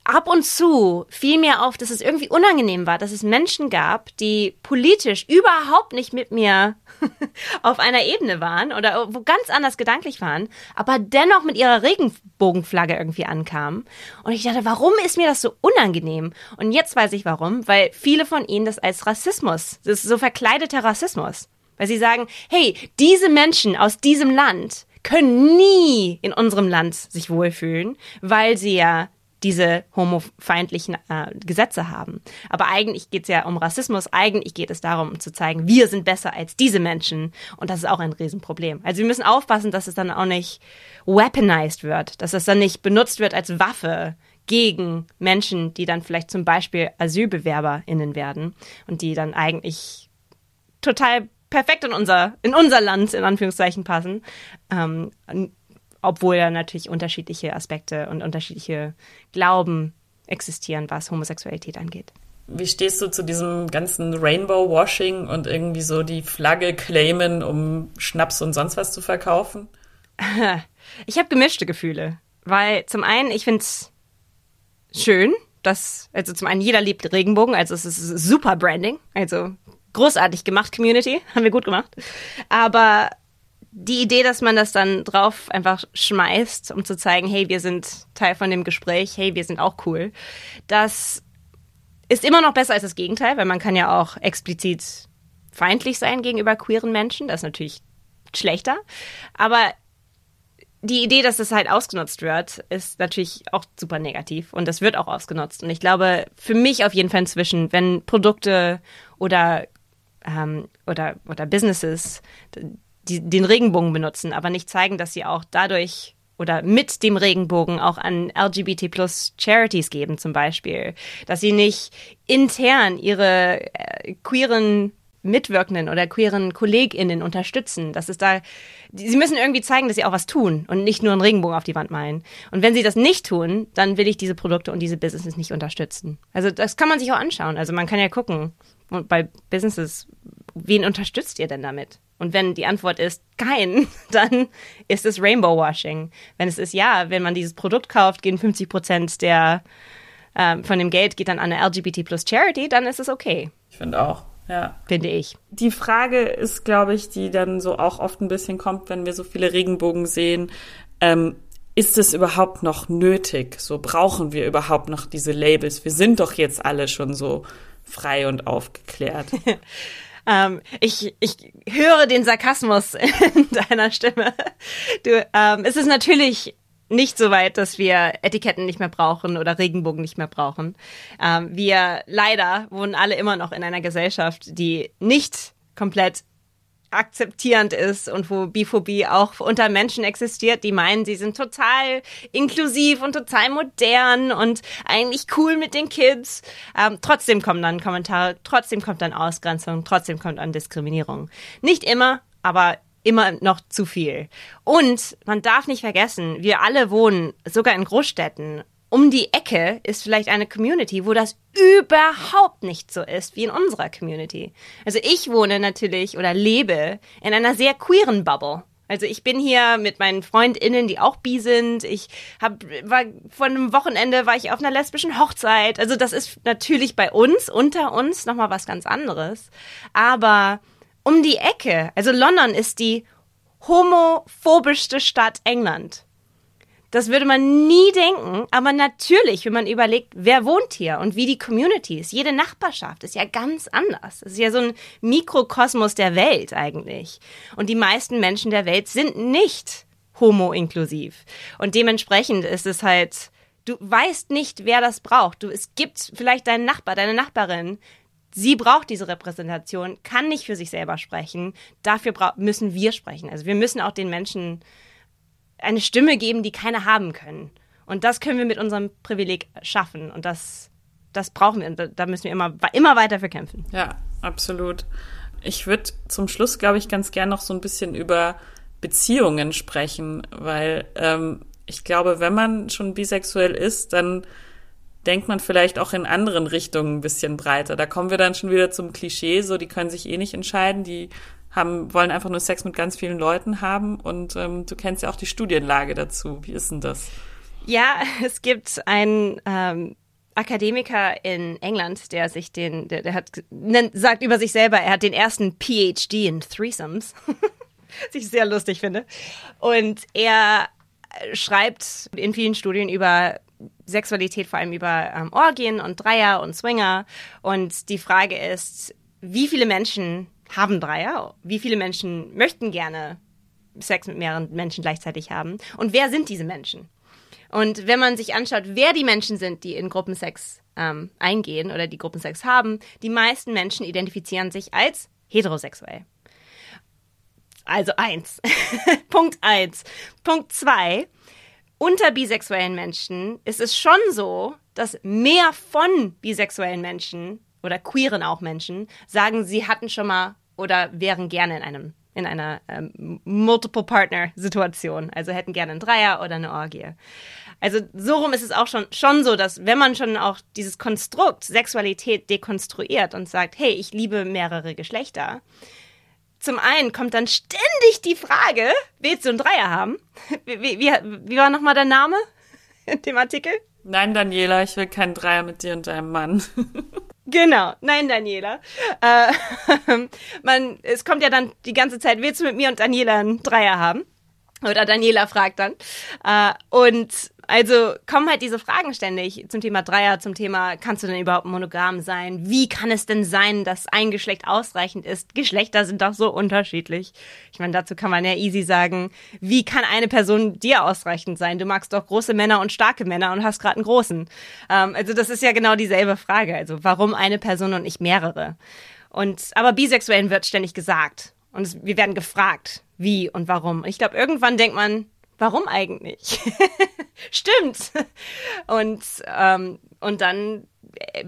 ab und zu fiel mir auf, dass es irgendwie unangenehm war, dass es Menschen gab, die politisch überhaupt nicht mit mir auf einer Ebene waren oder wo ganz anders gedanklich waren, aber dennoch mit ihrer Regenbogenflagge irgendwie ankamen. Und ich dachte, warum ist mir das so unangenehm? Und jetzt weiß ich warum, weil viele von ihnen das als Rassismus, das ist so verkleideter Rassismus, weil sie sagen, hey, diese Menschen aus diesem Land können nie in unserem Land sich wohlfühlen, weil sie ja diese homofeindlichen äh, Gesetze haben. Aber eigentlich geht es ja um Rassismus. Eigentlich geht es darum, um zu zeigen, wir sind besser als diese Menschen. Und das ist auch ein Riesenproblem. Also wir müssen aufpassen, dass es dann auch nicht weaponized wird, dass es dann nicht benutzt wird als Waffe gegen Menschen, die dann vielleicht zum Beispiel AsylbewerberInnen werden und die dann eigentlich total perfekt in unser, in unser Land, in Anführungszeichen, passen. Ähm, obwohl ja natürlich unterschiedliche Aspekte und unterschiedliche Glauben existieren, was Homosexualität angeht. Wie stehst du zu diesem ganzen Rainbow-Washing und irgendwie so die Flagge claimen, um Schnaps und sonst was zu verkaufen? Ich habe gemischte Gefühle, weil zum einen, ich finde es schön, dass, also zum einen jeder liebt Regenbogen, also es ist super Branding, also großartig gemacht, Community, haben wir gut gemacht. Aber die Idee, dass man das dann drauf einfach schmeißt, um zu zeigen, hey, wir sind Teil von dem Gespräch, hey, wir sind auch cool, das ist immer noch besser als das Gegenteil, weil man kann ja auch explizit feindlich sein gegenüber queeren Menschen. Das ist natürlich schlechter. Aber die Idee, dass das halt ausgenutzt wird, ist natürlich auch super negativ und das wird auch ausgenutzt. Und ich glaube, für mich auf jeden Fall inzwischen, wenn Produkte oder ähm, oder oder Businesses die, den Regenbogen benutzen, aber nicht zeigen, dass sie auch dadurch oder mit dem Regenbogen auch an LGBT plus Charities geben zum Beispiel. Dass sie nicht intern ihre äh, queeren Mitwirkenden oder queeren KollegInnen unterstützen. Das ist da, sie müssen irgendwie zeigen, dass sie auch was tun und nicht nur einen Regenbogen auf die Wand malen. Und wenn sie das nicht tun, dann will ich diese Produkte und diese Businesses nicht unterstützen. Also das kann man sich auch anschauen. Also man kann ja gucken bei Businesses, wen unterstützt ihr denn damit? Und wenn die Antwort ist kein, dann ist es Rainbow Washing. Wenn es ist ja, wenn man dieses Produkt kauft, gehen 50 Prozent der ähm, von dem Geld geht dann an eine LGBT plus Charity, dann ist es okay. Ich finde auch. Ja. Finde ich. Die Frage ist, glaube ich, die dann so auch oft ein bisschen kommt, wenn wir so viele Regenbogen sehen. Ähm, ist es überhaupt noch nötig? So brauchen wir überhaupt noch diese Labels? Wir sind doch jetzt alle schon so frei und aufgeklärt. Ähm, ich, ich höre den Sarkasmus in deiner Stimme. Du, ähm, es ist natürlich nicht so weit, dass wir Etiketten nicht mehr brauchen oder Regenbogen nicht mehr brauchen. Ähm, wir leider wohnen alle immer noch in einer Gesellschaft, die nicht komplett akzeptierend ist und wo Biphobie auch unter Menschen existiert, die meinen, sie sind total inklusiv und total modern und eigentlich cool mit den Kids. Ähm, trotzdem kommen dann Kommentare, trotzdem kommt dann Ausgrenzung, trotzdem kommt dann Diskriminierung. Nicht immer, aber immer noch zu viel. Und man darf nicht vergessen, wir alle wohnen sogar in Großstädten um die Ecke ist vielleicht eine Community, wo das überhaupt nicht so ist wie in unserer Community. Also ich wohne natürlich oder lebe in einer sehr queeren Bubble. Also ich bin hier mit meinen Freundinnen, die auch bi sind. Ich hab, war vor einem Wochenende war ich auf einer lesbischen Hochzeit. Also das ist natürlich bei uns unter uns noch mal was ganz anderes. Aber um die Ecke, also London ist die homophobischste Stadt England. Das würde man nie denken, aber natürlich, wenn man überlegt, wer wohnt hier und wie die Community ist. Jede Nachbarschaft ist ja ganz anders. Es ist ja so ein Mikrokosmos der Welt eigentlich. Und die meisten Menschen der Welt sind nicht homo-inklusiv. Und dementsprechend ist es halt, du weißt nicht, wer das braucht. Du, es gibt vielleicht deinen Nachbar, deine Nachbarin, sie braucht diese Repräsentation, kann nicht für sich selber sprechen. Dafür müssen wir sprechen. Also wir müssen auch den Menschen eine Stimme geben, die keine haben können. Und das können wir mit unserem Privileg schaffen. Und das, das brauchen wir. Da müssen wir immer, immer weiter für kämpfen. Ja, absolut. Ich würde zum Schluss, glaube ich, ganz gern noch so ein bisschen über Beziehungen sprechen, weil ähm, ich glaube, wenn man schon bisexuell ist, dann denkt man vielleicht auch in anderen Richtungen ein bisschen breiter. Da kommen wir dann schon wieder zum Klischee, so die können sich eh nicht entscheiden, die haben, wollen einfach nur Sex mit ganz vielen Leuten haben und ähm, du kennst ja auch die Studienlage dazu. Wie ist denn das? Ja, es gibt einen ähm, Akademiker in England, der sich den, der, der hat, nennt, sagt über sich selber, er hat den ersten PhD in Threesomes. Was ich sehr lustig finde. Und er schreibt in vielen Studien über Sexualität, vor allem über ähm, Orgien und Dreier und Swinger. Und die Frage ist, wie viele Menschen haben Dreier? Wie viele Menschen möchten gerne Sex mit mehreren Menschen gleichzeitig haben? Und wer sind diese Menschen? Und wenn man sich anschaut, wer die Menschen sind, die in Gruppensex ähm, eingehen oder die Gruppensex haben, die meisten Menschen identifizieren sich als heterosexuell. Also eins. Punkt eins. Punkt zwei. Unter bisexuellen Menschen ist es schon so, dass mehr von bisexuellen Menschen oder queeren auch Menschen sagen, sie hatten schon mal oder wären gerne in einem in einer ähm, Multiple Partner Situation, also hätten gerne einen Dreier oder eine Orgie. Also so rum ist es auch schon schon so, dass wenn man schon auch dieses Konstrukt Sexualität dekonstruiert und sagt, hey, ich liebe mehrere Geschlechter, zum einen kommt dann ständig die Frage, willst du einen Dreier haben? Wie, wie, wie war nochmal dein Name in dem Artikel? Nein, Daniela, ich will keinen Dreier mit dir und deinem Mann. Genau, nein, Daniela. Äh, man, es kommt ja dann die ganze Zeit, willst du mit mir und Daniela einen Dreier haben? Oder Daniela fragt dann. Äh, und also kommen halt diese Fragen ständig zum Thema Dreier, zum Thema, kannst du denn überhaupt monogam sein? Wie kann es denn sein, dass ein Geschlecht ausreichend ist? Geschlechter sind doch so unterschiedlich. Ich meine, dazu kann man ja easy sagen, wie kann eine Person dir ausreichend sein? Du magst doch große Männer und starke Männer und hast gerade einen großen. Ähm, also das ist ja genau dieselbe Frage. Also warum eine Person und nicht mehrere? Und aber Bisexuellen wird ständig gesagt. Und wir werden gefragt, wie und warum. Ich glaube, irgendwann denkt man, warum eigentlich? Stimmt. Und, ähm, und dann, äh,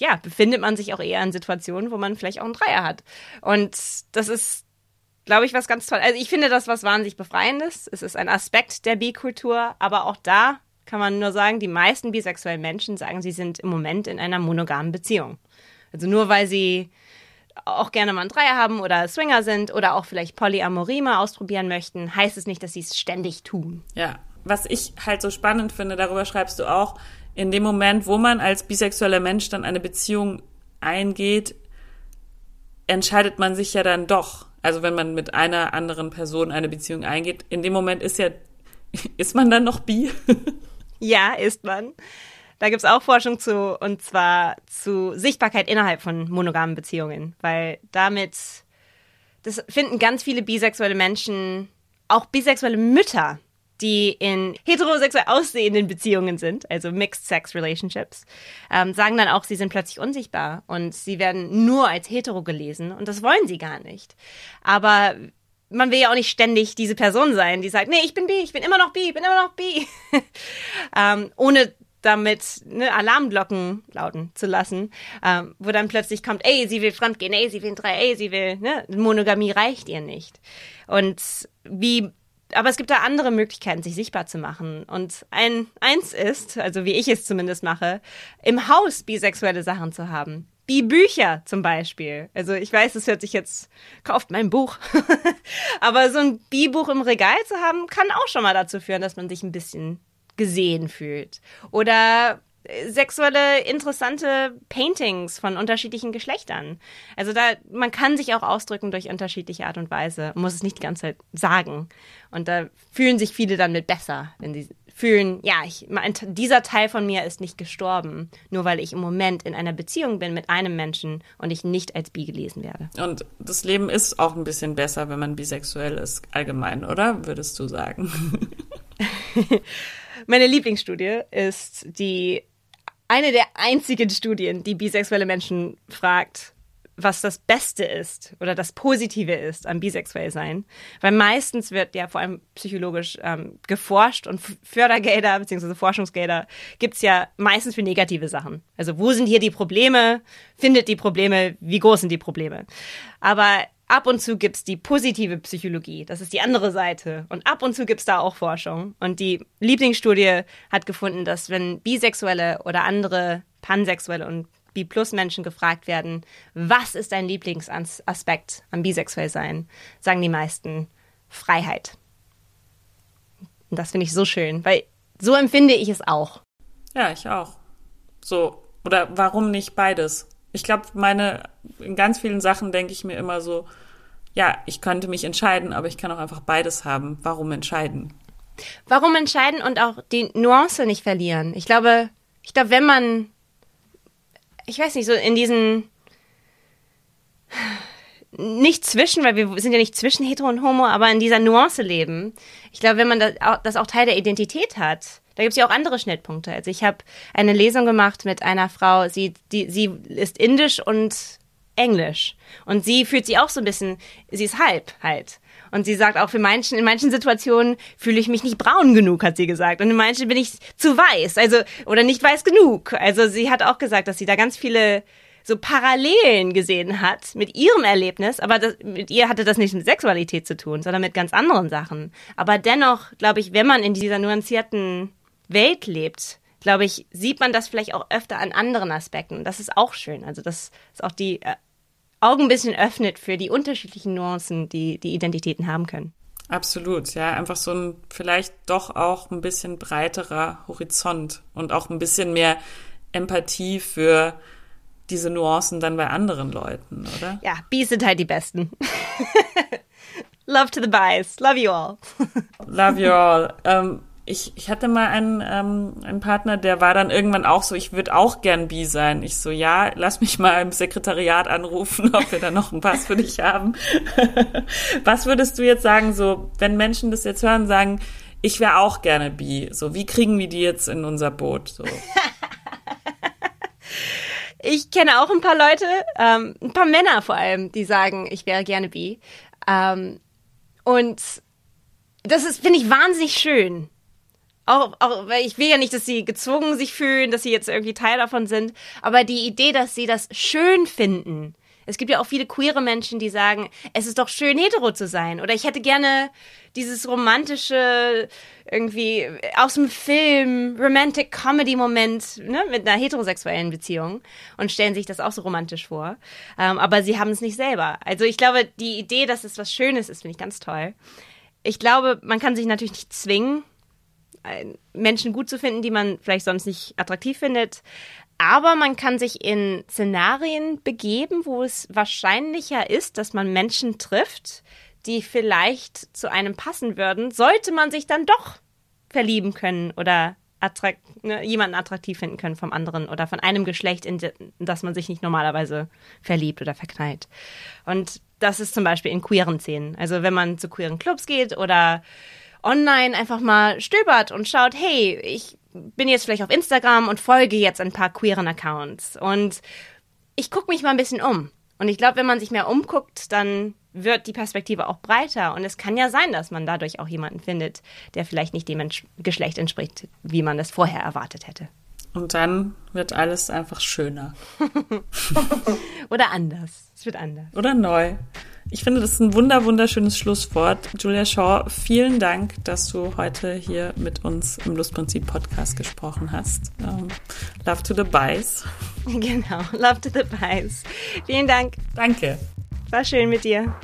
ja, befindet man sich auch eher in Situationen, wo man vielleicht auch einen Dreier hat. Und das ist, glaube ich, was ganz toll. Also ich finde das was wahnsinnig Befreiendes. Es ist ein Aspekt der Bi-Kultur, aber auch da kann man nur sagen, die meisten bisexuellen Menschen sagen, sie sind im Moment in einer monogamen Beziehung. Also nur weil sie auch gerne mal einen Dreier haben oder Swinger sind oder auch vielleicht Polyamorie mal ausprobieren möchten, heißt es nicht, dass sie es ständig tun. Ja, was ich halt so spannend finde, darüber schreibst du auch, in dem Moment, wo man als bisexueller Mensch dann eine Beziehung eingeht, entscheidet man sich ja dann doch. Also wenn man mit einer anderen Person eine Beziehung eingeht, in dem Moment ist ja, ist man dann noch bi? ja, ist man. Da gibt's auch Forschung zu, und zwar zu Sichtbarkeit innerhalb von monogamen Beziehungen, weil damit, das finden ganz viele bisexuelle Menschen, auch bisexuelle Mütter, die in heterosexuell aussehenden Beziehungen sind, also Mixed Sex Relationships, ähm, sagen dann auch, sie sind plötzlich unsichtbar und sie werden nur als hetero gelesen und das wollen sie gar nicht. Aber man will ja auch nicht ständig diese Person sein, die sagt, nee, ich bin bi, ich bin immer noch bi, ich bin immer noch bi, ähm, ohne damit ne, Alarmglocken lauten zu lassen, ähm, wo dann plötzlich kommt, ey, sie will fremdgehen, ey, sie will drei, ey, sie will, ne, Monogamie reicht ihr nicht. Und wie aber es gibt da andere Möglichkeiten, sich sichtbar zu machen. Und ein, eins ist, also wie ich es zumindest mache, im Haus bisexuelle Sachen zu haben. Bi-Bücher zum Beispiel. Also ich weiß, es hört sich jetzt, kauft mein Buch. Aber so ein Bi-Buch im Regal zu haben, kann auch schon mal dazu führen, dass man sich ein bisschen gesehen fühlt. Oder äh, sexuelle interessante Paintings von unterschiedlichen Geschlechtern. Also da man kann sich auch ausdrücken durch unterschiedliche Art und Weise, muss es nicht die ganze Zeit sagen. Und da fühlen sich viele dann mit besser, wenn sie fühlen, ja, ich, dieser Teil von mir ist nicht gestorben, nur weil ich im Moment in einer Beziehung bin mit einem Menschen und ich nicht als bi gelesen werde. Und das Leben ist auch ein bisschen besser, wenn man bisexuell ist, allgemein, oder? Würdest du sagen? Meine Lieblingsstudie ist die eine der einzigen Studien, die bisexuelle Menschen fragt, was das Beste ist oder das Positive ist am bisexuell sein. Weil meistens wird ja vor allem psychologisch ähm, geforscht und Fördergelder bzw. Forschungsgelder gibt's ja meistens für negative Sachen. Also wo sind hier die Probleme? Findet die Probleme? Wie groß sind die Probleme? Aber ab und zu gibt's die positive Psychologie. Das ist die andere Seite. Und ab und zu gibt's da auch Forschung. Und die Lieblingsstudie hat gefunden, dass wenn Bisexuelle oder andere Pansexuelle und B-Plus-Menschen gefragt werden, was ist dein Lieblingsaspekt am Bisexuellsein, sagen die meisten Freiheit. Und das finde ich so schön, weil so empfinde ich es auch. Ja, ich auch. So, oder warum nicht beides? Ich glaube, meine, in ganz vielen Sachen denke ich mir immer so, ja, ich könnte mich entscheiden, aber ich kann auch einfach beides haben. Warum entscheiden? Warum entscheiden und auch die Nuance nicht verlieren? Ich glaube, ich glaube, wenn man, ich weiß nicht, so in diesen, nicht zwischen, weil wir sind ja nicht zwischen Hetero und Homo, aber in dieser Nuance leben. Ich glaube, wenn man das auch, das auch Teil der Identität hat, da gibt es ja auch andere Schnittpunkte. Also ich habe eine Lesung gemacht mit einer Frau, sie, die, sie ist indisch und englisch. Und sie fühlt sich auch so ein bisschen, sie ist halb halt. Und sie sagt auch, für manchen, in manchen Situationen fühle ich mich nicht braun genug, hat sie gesagt. Und in manchen bin ich zu weiß, also, oder nicht weiß genug. Also sie hat auch gesagt, dass sie da ganz viele so Parallelen gesehen hat mit ihrem Erlebnis, aber das, mit ihr hatte das nicht mit Sexualität zu tun, sondern mit ganz anderen Sachen. Aber dennoch, glaube ich, wenn man in dieser nuancierten Welt lebt, glaube ich, sieht man das vielleicht auch öfter an anderen Aspekten. Und das ist auch schön. Also, dass es auch die äh, Augen ein bisschen öffnet für die unterschiedlichen Nuancen, die die Identitäten haben können. Absolut, ja, einfach so ein vielleicht doch auch ein bisschen breiterer Horizont und auch ein bisschen mehr Empathie für diese Nuancen dann bei anderen Leuten, oder? Ja, Bees sind halt die Besten. Love to the Bies. Love you all. Love you all. Ähm, ich, ich hatte mal einen, ähm, einen Partner, der war dann irgendwann auch so, ich würde auch gern bi sein. Ich so, ja, lass mich mal im Sekretariat anrufen, ob wir da noch einen Pass für dich haben. Was würdest du jetzt sagen, so, wenn Menschen das jetzt hören, sagen, ich wäre auch gerne bi. So, wie kriegen wir die jetzt in unser Boot? So. ich kenne auch ein paar Leute, ähm, ein paar Männer vor allem, die sagen, ich wäre gerne bi. Ähm, und das ist, finde ich, wahnsinnig schön auch, auch, weil ich will ja nicht, dass sie gezwungen sich fühlen, dass sie jetzt irgendwie Teil davon sind, aber die Idee, dass sie das schön finden. Es gibt ja auch viele queere Menschen, die sagen, es ist doch schön, hetero zu sein. Oder ich hätte gerne dieses romantische, irgendwie aus dem Film, Romantic Comedy Moment, ne, mit einer heterosexuellen Beziehung und stellen sich das auch so romantisch vor. Ähm, aber sie haben es nicht selber. Also ich glaube, die Idee, dass es was Schönes ist, finde ich ganz toll. Ich glaube, man kann sich natürlich nicht zwingen, Menschen gut zu finden, die man vielleicht sonst nicht attraktiv findet. Aber man kann sich in Szenarien begeben, wo es wahrscheinlicher ist, dass man Menschen trifft, die vielleicht zu einem passen würden, sollte man sich dann doch verlieben können oder attrakt, ne, jemanden attraktiv finden können vom anderen oder von einem Geschlecht, in das man sich nicht normalerweise verliebt oder verknallt. Und das ist zum Beispiel in queeren Szenen. Also wenn man zu queeren Clubs geht oder online einfach mal stöbert und schaut, hey, ich bin jetzt vielleicht auf Instagram und folge jetzt ein paar queeren Accounts und ich gucke mich mal ein bisschen um. Und ich glaube, wenn man sich mehr umguckt, dann wird die Perspektive auch breiter. Und es kann ja sein, dass man dadurch auch jemanden findet, der vielleicht nicht dem Geschlecht entspricht, wie man es vorher erwartet hätte. Und dann wird alles einfach schöner. Oder anders. Es wird anders. Oder neu. Ich finde, das ist ein wunder, wunderschönes Schlusswort. Julia Shaw, vielen Dank, dass du heute hier mit uns im Lustprinzip Podcast gesprochen hast. Um, ähm, love to the Bies. Genau, love to the Bies. Vielen Dank. Danke. War schön mit dir.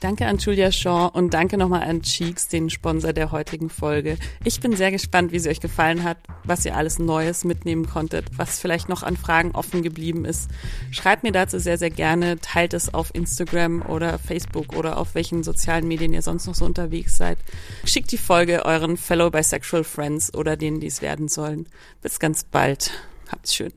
Danke an Julia Shaw und danke nochmal an Cheeks, den Sponsor der heutigen Folge. Ich bin sehr gespannt, wie sie euch gefallen hat, was ihr alles Neues mitnehmen konntet, was vielleicht noch an Fragen offen geblieben ist. Schreibt mir dazu sehr, sehr gerne, teilt es auf Instagram oder Facebook oder auf welchen sozialen Medien ihr sonst noch so unterwegs seid. Schickt die Folge euren Fellow Bisexual Friends oder denen, die es werden sollen. Bis ganz bald. Habt's schön.